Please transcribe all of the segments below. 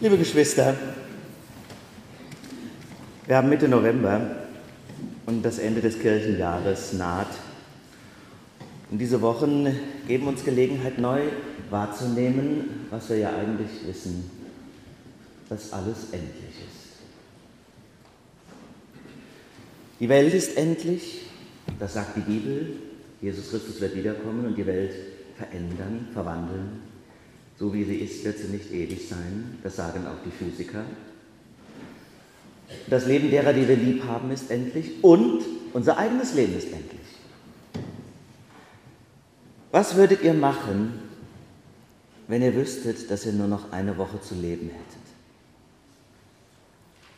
Liebe Geschwister, wir haben Mitte November und das Ende des Kirchenjahres naht. Und diese Wochen geben uns Gelegenheit, neu wahrzunehmen, was wir ja eigentlich wissen, dass alles endlich ist. Die Welt ist endlich, das sagt die Bibel. Jesus Christus wird wiederkommen und die Welt verändern, verwandeln. So wie sie ist, wird sie nicht ewig sein. Das sagen auch die Physiker. Das Leben derer, die wir lieb haben, ist endlich und unser eigenes Leben ist endlich. Was würdet ihr machen, wenn ihr wüsstet, dass ihr nur noch eine Woche zu leben hättet?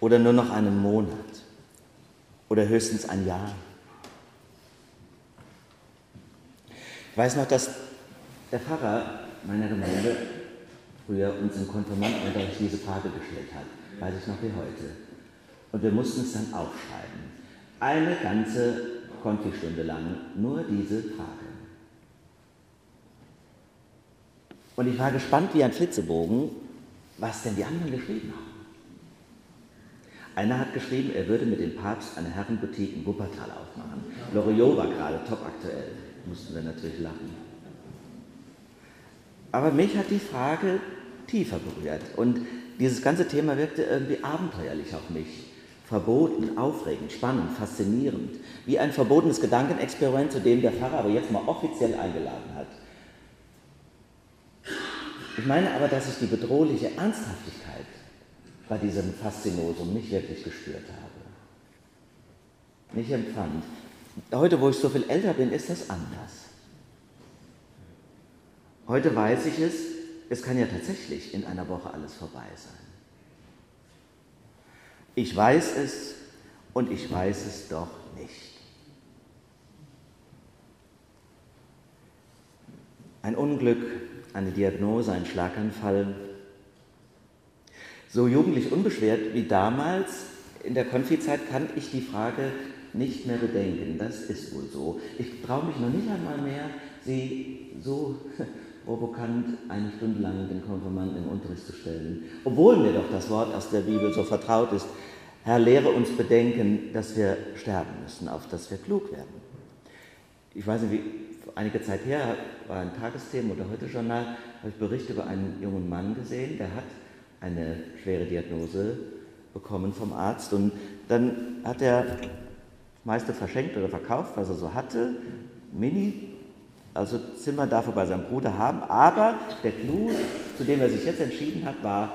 Oder nur noch einen Monat? Oder höchstens ein Jahr? Ich weiß noch, dass der Pfarrer meiner Gemeinde früher uns im Konfirmandenunterricht diese Frage gestellt hat. Weiß ich noch wie heute. Und wir mussten es dann aufschreiben. Eine ganze Konfistunde lang nur diese Frage. Und ich war gespannt wie ein Flitzebogen, was denn die anderen geschrieben haben. Einer hat geschrieben, er würde mit dem Papst eine Herrenboutique in Wuppertal aufmachen. Loriot war gerade top aktuell. Mussten wir natürlich lachen. Aber mich hat die Frage tiefer berührt. Und dieses ganze Thema wirkte irgendwie abenteuerlich auf mich. Verboten, aufregend, spannend, faszinierend. Wie ein verbotenes Gedankenexperiment, zu dem der Pfarrer aber jetzt mal offiziell eingeladen hat. Ich meine aber, dass ich die bedrohliche Ernsthaftigkeit bei diesem Faszinosum nicht wirklich gespürt habe. Nicht empfand. Heute, wo ich so viel älter bin, ist das anders. Heute weiß ich es, es kann ja tatsächlich in einer Woche alles vorbei sein. Ich weiß es und ich weiß es doch nicht. Ein Unglück, eine Diagnose, ein Schlaganfall. So jugendlich unbeschwert wie damals in der Konfizeit kann ich die Frage nicht mehr bedenken. Das ist wohl so. Ich traue mich noch nicht einmal mehr, sie so provokant eine Stunde lang den Konfirmanden im Unterricht zu stellen. Obwohl mir doch das Wort aus der Bibel so vertraut ist. Herr, lehre uns bedenken, dass wir sterben müssen, auf dass wir klug werden. Ich weiß nicht, wie einige Zeit her war ein Tagesthema oder heute Journal, habe ich Bericht über einen jungen Mann gesehen, der hat eine schwere Diagnose bekommen vom Arzt und dann hat er das meiste verschenkt oder verkauft, was er so hatte, Mini also Zimmer darf er bei seinem Bruder haben, aber der Clou, zu dem er sich jetzt entschieden hat, war,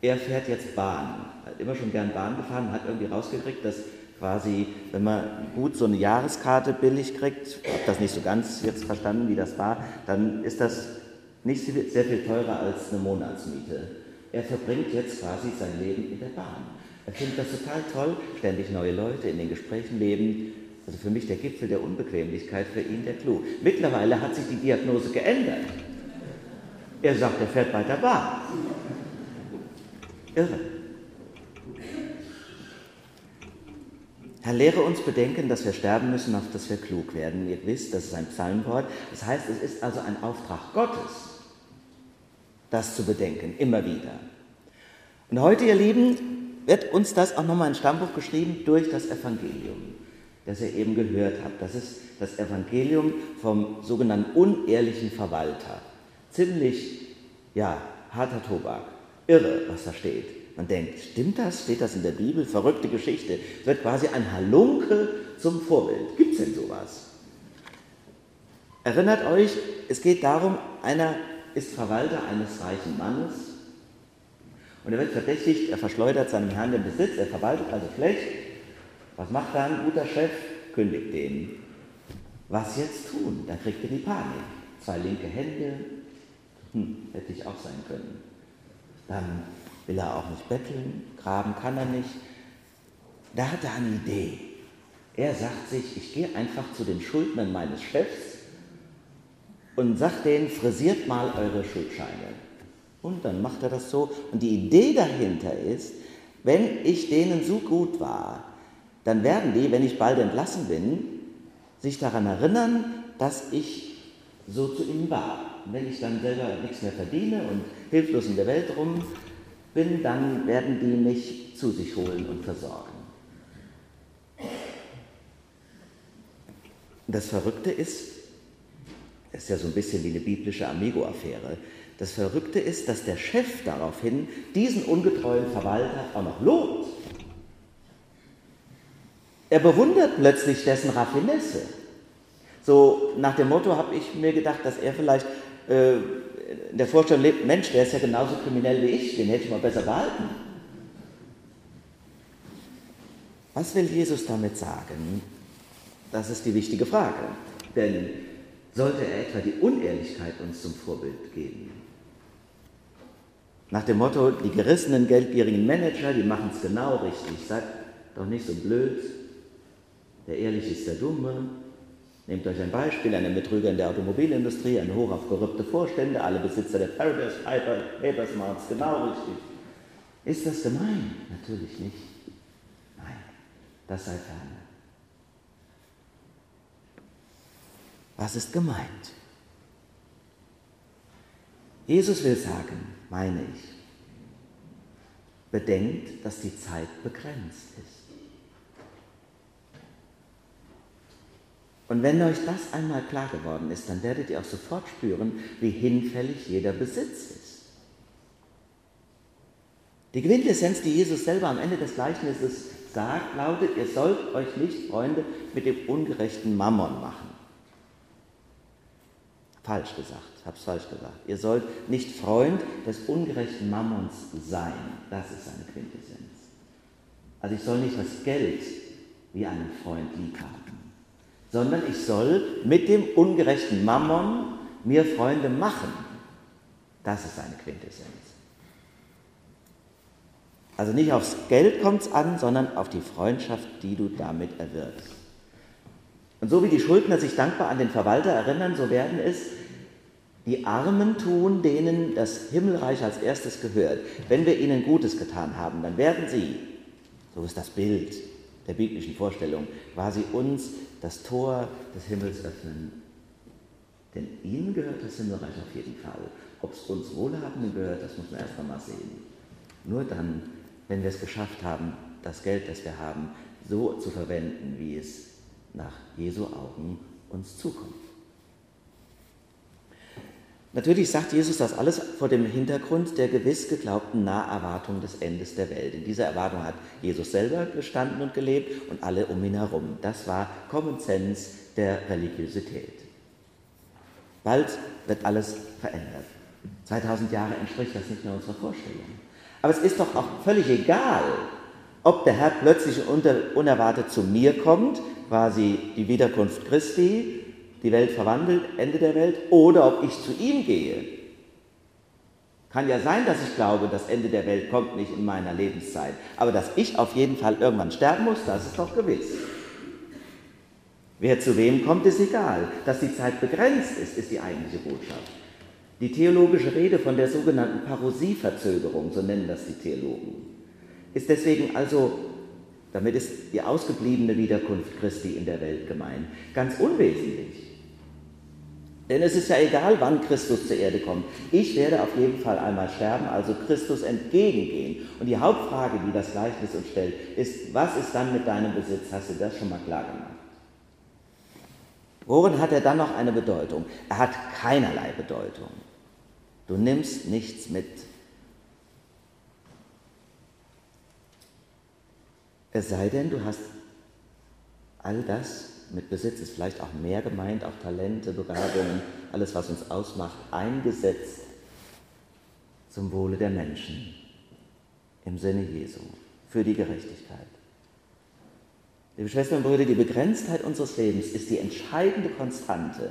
er fährt jetzt Bahn. Er hat immer schon gern Bahn gefahren, hat irgendwie rausgekriegt, dass quasi, wenn man gut so eine Jahreskarte billig kriegt, ich habe das nicht so ganz jetzt verstanden, wie das war, dann ist das nicht sehr viel teurer als eine Monatsmiete. Er verbringt jetzt quasi sein Leben in der Bahn. Er findet das total toll, ständig neue Leute in den Gesprächen leben, also für mich der Gipfel der Unbequemlichkeit, für ihn der Clou. Mittlerweile hat sich die Diagnose geändert. Er sagt, er fährt weiter Bahn. Irre. Herr, lehre uns bedenken, dass wir sterben müssen, auf dass wir klug werden. Ihr wisst, das ist ein Psalmwort. Das heißt, es ist also ein Auftrag Gottes, das zu bedenken, immer wieder. Und heute, ihr Lieben, wird uns das auch nochmal in Stammbuch geschrieben durch das Evangelium das ihr eben gehört habt. Das ist das Evangelium vom sogenannten unehrlichen Verwalter. Ziemlich, ja, harter Tobak. Irre, was da steht. Man denkt, stimmt das? Steht das in der Bibel? Verrückte Geschichte. Es wird quasi ein Halunke zum Vorbild. Gibt es denn sowas? Erinnert euch, es geht darum, einer ist Verwalter eines reichen Mannes und er wird verdächtigt, er verschleudert seinem Herrn den Besitz, er verwaltet also schlecht was macht da ein guter Chef? Kündigt den. Was jetzt tun? Da kriegt er die Panik. Zwei linke Hände, hm, hätte ich auch sein können. Dann will er auch nicht betteln, graben kann er nicht. Da hat er eine Idee. Er sagt sich, ich gehe einfach zu den Schuldnern meines Chefs und sagt denen, frisiert mal eure Schuldscheine. Und dann macht er das so. Und die Idee dahinter ist, wenn ich denen so gut war, dann werden die, wenn ich bald entlassen bin, sich daran erinnern, dass ich so zu ihnen war. Und wenn ich dann selber nichts mehr verdiene und hilflos in der Welt rum bin, dann werden die mich zu sich holen und versorgen. Das Verrückte ist, das ist ja so ein bisschen wie eine biblische Amigo-Affäre, das Verrückte ist, dass der Chef daraufhin diesen ungetreuen Verwalter auch noch lobt. Er bewundert plötzlich dessen Raffinesse. So nach dem Motto habe ich mir gedacht, dass er vielleicht äh, in der Vorstellung lebt, Mensch, der ist ja genauso kriminell wie ich, den hätte ich mal besser behalten. Was will Jesus damit sagen? Das ist die wichtige Frage. Denn sollte er etwa die Unehrlichkeit uns zum Vorbild geben? Nach dem Motto, die gerissenen, geldgierigen Manager, die machen es genau richtig. Seid doch nicht so blöd. Der Ehrliche ist der Dumme. Nehmt euch ein Beispiel, einen Betrüger in der Automobilindustrie, ein Hoch auf korrupte Vorstände, alle Besitzer der Paradise Papers machen es genau richtig. Ist das gemein? Natürlich nicht. Nein, das sei ferne. Was ist gemeint? Jesus will sagen, meine ich, bedenkt, dass die Zeit begrenzt ist. Und wenn euch das einmal klar geworden ist, dann werdet ihr auch sofort spüren, wie hinfällig jeder Besitz ist. Die Quintessenz, die Jesus selber am Ende des Gleichnisses sagt, lautet, ihr sollt euch nicht Freunde mit dem ungerechten Mammon machen. Falsch gesagt, es falsch gesagt. Ihr sollt nicht Freund des ungerechten Mammons sein. Das ist seine Quintessenz. Also ich soll nicht das Geld wie einen Freund lieb haben, sondern ich soll mit dem ungerechten Mammon mir Freunde machen. Das ist seine Quintessenz. Also nicht aufs Geld kommt es an, sondern auf die Freundschaft, die du damit erwirbst. Und so wie die Schuldner sich dankbar an den Verwalter erinnern, so werden es die Armen tun, denen das Himmelreich als erstes gehört. Wenn wir ihnen Gutes getan haben, dann werden sie, so ist das Bild der biblischen Vorstellung, quasi uns das Tor des Himmels öffnen. Denn ihnen gehört das Himmelreich auf jeden Fall. Ob es uns Wohlhabenden gehört, das muss man erst einmal sehen. Nur dann, wenn wir es geschafft haben, das Geld, das wir haben, so zu verwenden, wie es nach Jesu Augen uns zukommt. Natürlich sagt Jesus das alles vor dem Hintergrund der gewiss geglaubten Naherwartung des Endes der Welt. In dieser Erwartung hat Jesus selber gestanden und gelebt und alle um ihn herum. Das war Common Sense der Religiosität. Bald wird alles verändert. 2000 Jahre entspricht das nicht mehr unserer Vorstellung. Aber es ist doch auch völlig egal, ob der Herr plötzlich unerwartet zu mir kommt, quasi die Wiederkunft Christi, die Welt verwandelt, Ende der Welt, oder ob ich zu ihm gehe. Kann ja sein, dass ich glaube, das Ende der Welt kommt nicht in meiner Lebenszeit, aber dass ich auf jeden Fall irgendwann sterben muss, das ist doch gewiss. Wer zu wem kommt, ist egal. Dass die Zeit begrenzt ist, ist die eigentliche Botschaft. Die theologische Rede von der sogenannten Parosieverzögerung, so nennen das die Theologen, ist deswegen also, damit ist die ausgebliebene Wiederkunft Christi in der Welt gemeint, ganz unwesentlich. Denn es ist ja egal, wann Christus zur Erde kommt. Ich werde auf jeden Fall einmal sterben, also Christus entgegengehen. Und die Hauptfrage, die das Gleichnis uns stellt, ist, was ist dann mit deinem Besitz? Hast du das schon mal klar gemacht? Worin hat er dann noch eine Bedeutung? Er hat keinerlei Bedeutung. Du nimmst nichts mit. Es sei denn, du hast all das mit Besitz ist vielleicht auch mehr gemeint, auch Talente, Begabungen, alles, was uns ausmacht, eingesetzt zum Wohle der Menschen im Sinne Jesu, für die Gerechtigkeit. Liebe Schwestern und Brüder, die Begrenztheit unseres Lebens ist die entscheidende Konstante,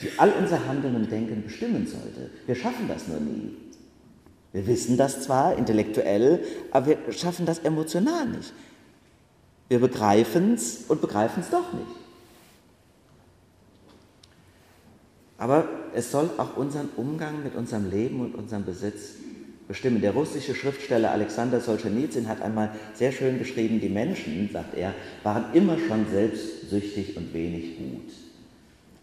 die all unser Handeln und Denken bestimmen sollte. Wir schaffen das nur nie. Wir wissen das zwar intellektuell, aber wir schaffen das emotional nicht. Wir begreifen es und begreifen es doch nicht. Aber es soll auch unseren Umgang mit unserem Leben und unserem Besitz bestimmen. Der russische Schriftsteller Alexander Solzhenitsyn hat einmal sehr schön geschrieben, die Menschen, sagt er, waren immer schon selbstsüchtig und wenig gut.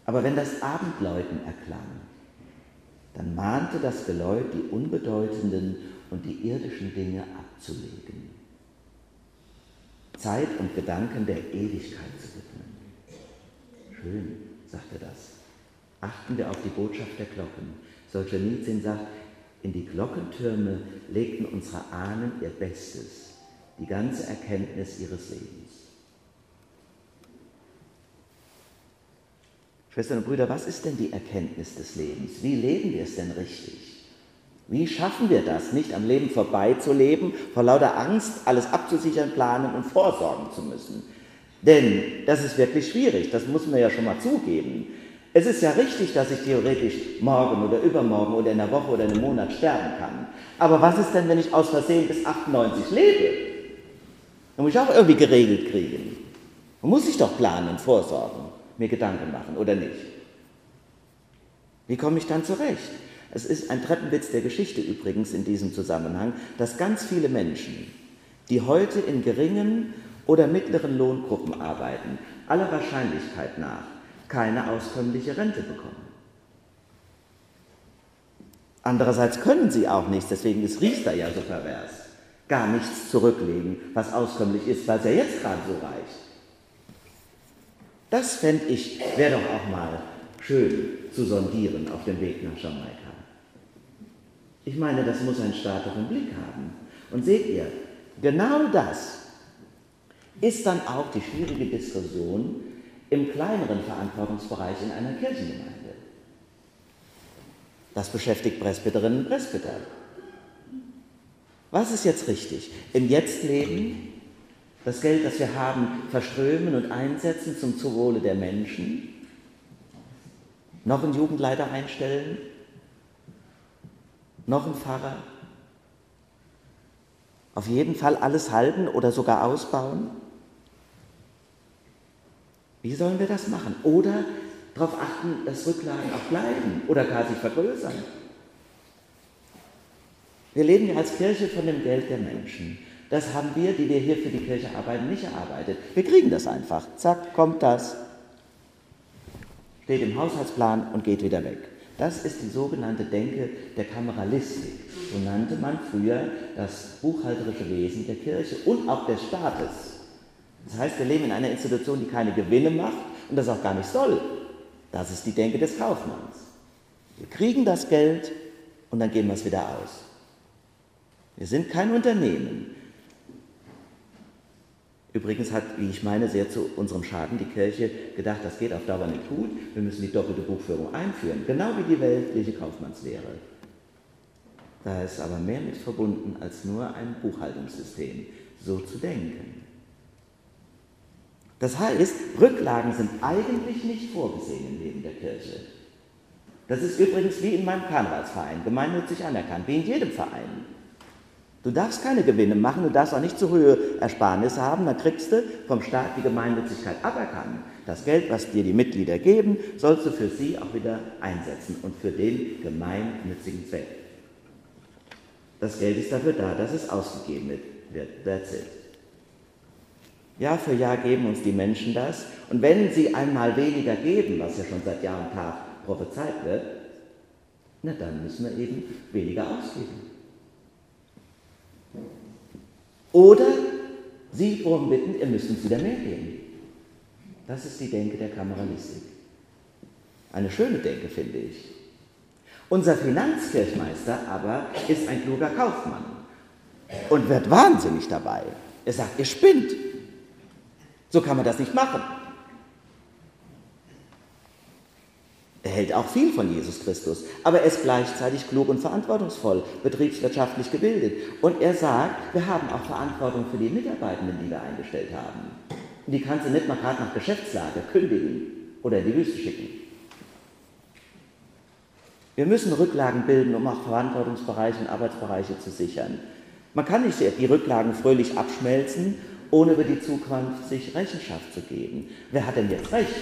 Aber wenn das Abendläuten erklang, dann mahnte das Geläut die unbedeutenden und die irdischen Dinge abzulegen. Zeit und Gedanken der Ewigkeit zu widmen. Schön, sagt er das. Achten wir auf die Botschaft der Glocken. Solzhenitsyn sagt, in die Glockentürme legten unsere Ahnen ihr Bestes, die ganze Erkenntnis ihres Lebens. Schwestern und Brüder, was ist denn die Erkenntnis des Lebens? Wie leben wir es denn richtig? Wie schaffen wir das, nicht am Leben vorbeizuleben, vor lauter Angst alles abzusichern, planen und vorsorgen zu müssen? Denn das ist wirklich schwierig, das muss man ja schon mal zugeben. Es ist ja richtig, dass ich theoretisch morgen oder übermorgen oder in einer Woche oder in einem Monat sterben kann. Aber was ist denn, wenn ich aus Versehen bis 98 lebe? Dann muss ich auch irgendwie geregelt kriegen. Man muss sich doch planen vorsorgen, mir Gedanken machen, oder nicht? Wie komme ich dann zurecht? Es ist ein Treppenwitz der Geschichte übrigens in diesem Zusammenhang, dass ganz viele Menschen, die heute in geringen oder mittleren Lohngruppen arbeiten, aller Wahrscheinlichkeit nach keine auskömmliche Rente bekommen. Andererseits können sie auch nichts, deswegen ist Riester ja so pervers, gar nichts zurücklegen, was auskömmlich ist, weil es ja jetzt gerade so reicht. Das fände ich, wäre doch auch mal schön zu sondieren auf dem Weg nach Jamaika. Ich meine, das muss ein Staat doch im Blick haben. Und seht ihr, genau das ist dann auch die schwierige Diskussion im kleineren Verantwortungsbereich in einer Kirchengemeinde. Das beschäftigt Presbyterinnen und Presbyter. Was ist jetzt richtig? Im Jetztleben das Geld, das wir haben, verströmen und einsetzen zum Zuwohle der Menschen? Noch einen Jugendleiter einstellen? Noch ein Pfarrer. Auf jeden Fall alles halten oder sogar ausbauen. Wie sollen wir das machen? Oder darauf achten, dass Rücklagen auch bleiben oder gar sich vergrößern. Wir leben ja als Kirche von dem Geld der Menschen. Das haben wir, die wir hier für die Kirche arbeiten, nicht erarbeitet. Wir kriegen das einfach. Zack, kommt das. Steht im Haushaltsplan und geht wieder weg. Das ist die sogenannte Denke der Kameralistik. So nannte man früher das buchhalterische Wesen der Kirche und auch des Staates. Das heißt, wir leben in einer Institution, die keine Gewinne macht und das auch gar nicht soll. Das ist die Denke des Kaufmanns. Wir kriegen das Geld und dann geben wir es wieder aus. Wir sind kein Unternehmen. Übrigens hat, wie ich meine, sehr zu unserem Schaden die Kirche gedacht, das geht auf Dauer nicht gut, wir müssen die doppelte Buchführung einführen, genau wie die weltliche Kaufmannslehre. Da ist aber mehr mit verbunden als nur ein Buchhaltungssystem, so zu denken. Das heißt, Rücklagen sind eigentlich nicht vorgesehen im Leben der Kirche. Das ist übrigens wie in meinem Karnevalsverein, gemeinnützig anerkannt, wie in jedem Verein. Du darfst keine Gewinne machen, du darfst auch nicht zu hohe Ersparnisse haben, dann kriegst du vom Staat die Gemeinnützigkeit aberkannt. Das Geld, was dir die Mitglieder geben, sollst du für sie auch wieder einsetzen und für den gemeinnützigen Zweck. Das Geld ist dafür da, dass es ausgegeben wird. That's it. Jahr für Jahr geben uns die Menschen das. Und wenn sie einmal weniger geben, was ja schon seit Jahr und Tag prophezeit wird, na dann müssen wir eben weniger ausgeben. Oder Sie darum bitten, ihr müsst uns wieder mehr geben. Das ist die Denke der Kameralistik. Eine schöne Denke, finde ich. Unser Finanzkirchmeister aber ist ein kluger Kaufmann und wird wahnsinnig dabei. Er sagt, ihr spinnt. So kann man das nicht machen. Er hält auch viel von Jesus Christus, aber er ist gleichzeitig klug und verantwortungsvoll, betriebswirtschaftlich gebildet. Und er sagt, wir haben auch Verantwortung für die Mitarbeitenden, die wir eingestellt haben. Und die kannst du nicht mal gerade nach Geschäftslage kündigen oder in die Wüste schicken. Wir müssen Rücklagen bilden, um auch Verantwortungsbereiche und Arbeitsbereiche zu sichern. Man kann nicht die Rücklagen fröhlich abschmelzen, ohne über die Zukunft sich Rechenschaft zu geben. Wer hat denn jetzt recht?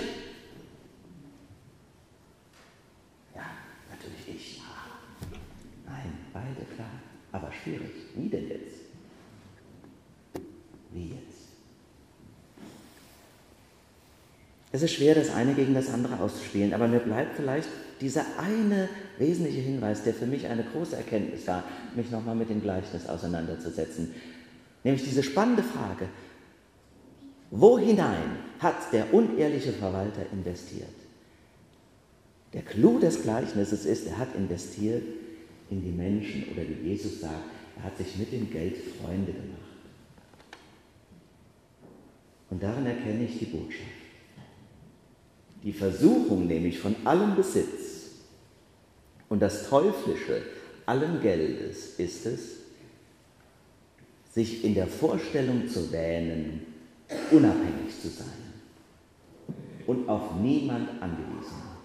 Schwierig. Wie denn jetzt? Wie jetzt? Es ist schwer, das eine gegen das andere auszuspielen, aber mir bleibt vielleicht dieser eine wesentliche Hinweis, der für mich eine große Erkenntnis war, mich nochmal mit dem Gleichnis auseinanderzusetzen. Nämlich diese spannende Frage, wo hinein hat der unehrliche Verwalter investiert? Der Clou des Gleichnisses ist, er hat investiert in die Menschen oder wie Jesus sagt, er hat sich mit dem Geld Freunde gemacht. Und darin erkenne ich die Botschaft. Die Versuchung nämlich von allem Besitz und das Teuflische allen Geldes ist es, sich in der Vorstellung zu wähnen, unabhängig zu sein und auf niemand angewiesen.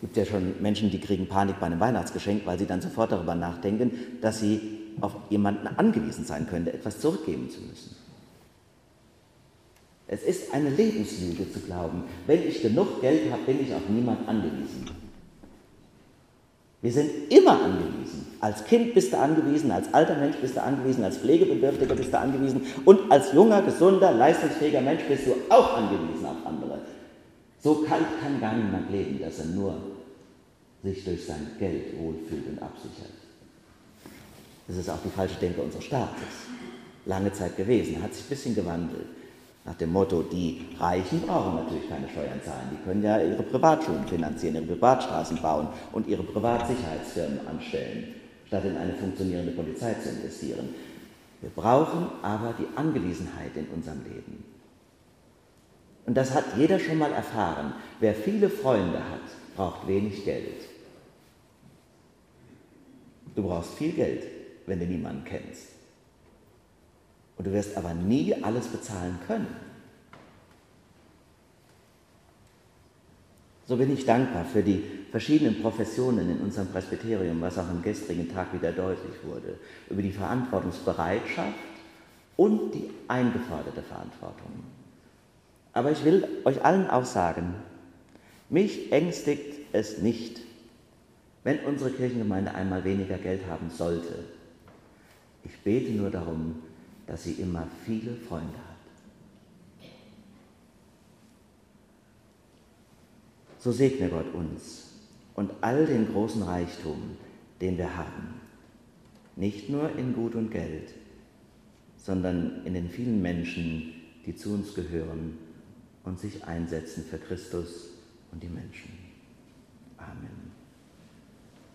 Gibt ja schon Menschen, die kriegen Panik bei einem Weihnachtsgeschenk, weil sie dann sofort darüber nachdenken, dass sie auf jemanden angewiesen sein könnte, etwas zurückgeben zu müssen. Es ist eine Lebenslüge zu glauben, wenn ich genug Geld habe, bin ich auf niemand angewiesen. Wir sind immer angewiesen. Als Kind bist du angewiesen, als alter Mensch bist du angewiesen, als Pflegebedürftiger bist du angewiesen und als junger, gesunder, leistungsfähiger Mensch bist du auch angewiesen auf andere. So kalt kann gar niemand leben, dass er nur sich durch sein Geld wohlfühlt und absichert. Das ist auch die falsche Denke unseres Staates. Lange Zeit gewesen, hat sich ein bisschen gewandelt. Nach dem Motto, die Reichen brauchen natürlich keine Steuern zahlen. Die können ja ihre Privatschulen finanzieren, ihre Privatstraßen bauen und ihre Privatsicherheitsfirmen anstellen, statt in eine funktionierende Polizei zu investieren. Wir brauchen aber die Angewiesenheit in unserem Leben. Und das hat jeder schon mal erfahren. Wer viele Freunde hat, braucht wenig Geld. Du brauchst viel Geld, wenn du niemanden kennst. Und du wirst aber nie alles bezahlen können. So bin ich dankbar für die verschiedenen Professionen in unserem Presbyterium, was auch am gestrigen Tag wieder deutlich wurde, über die Verantwortungsbereitschaft und die eingeforderte Verantwortung. Aber ich will euch allen auch sagen, mich ängstigt es nicht, wenn unsere Kirchengemeinde einmal weniger Geld haben sollte. Ich bete nur darum, dass sie immer viele Freunde hat. So segne Gott uns und all den großen Reichtum, den wir haben. Nicht nur in Gut und Geld, sondern in den vielen Menschen, die zu uns gehören und sich einsetzen für Christus und die Menschen. Amen.